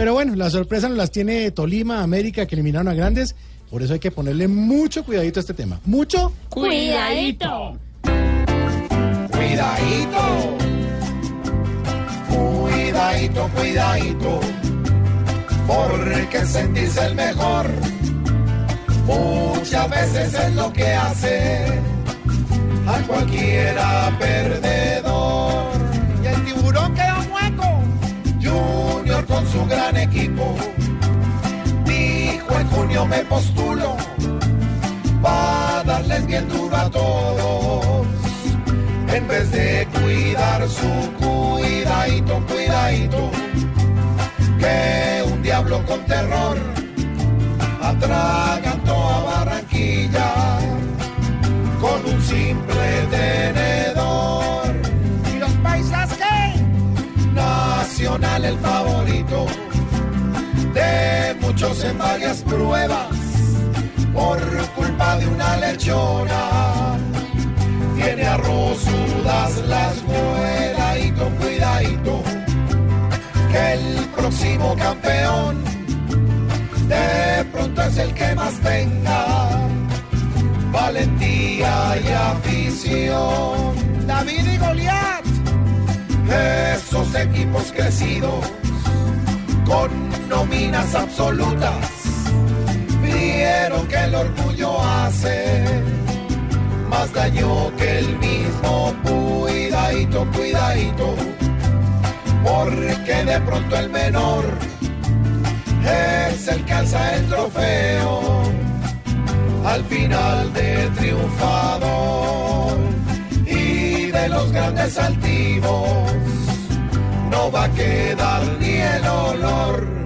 Pero bueno, la sorpresa nos las tiene Tolima, América, que eliminaron a grandes. Por eso hay que ponerle mucho cuidadito a este tema. Mucho. Cuidadito. Cuidadito. Cuidadito, cuidadito. Porque sentirse el mejor muchas veces es lo que hace a cualquiera perdedor. Gran equipo dijo en junio me postulo para darles bien duro a todos en vez de cuidar su cuidadito, cuidadito que un diablo con terror atragantó a Barranquilla con un simple tenedor. ¿Y los paisas qué? Nacional el favorito en varias pruebas por culpa de una lechona. Tiene arrozudas las cuidadito, cuidadito, que el próximo campeón de pronto es el que más tenga valentía y afición. David y Goliat. Esos equipos crecidos con nóminas absolutas. Vieron que el orgullo hace más daño que el mismo. Cuidadito, cuidadito, porque de pronto el menor es el que alza el trofeo al final de triunfador y de los grandes altivos no va a quedar ni el olor.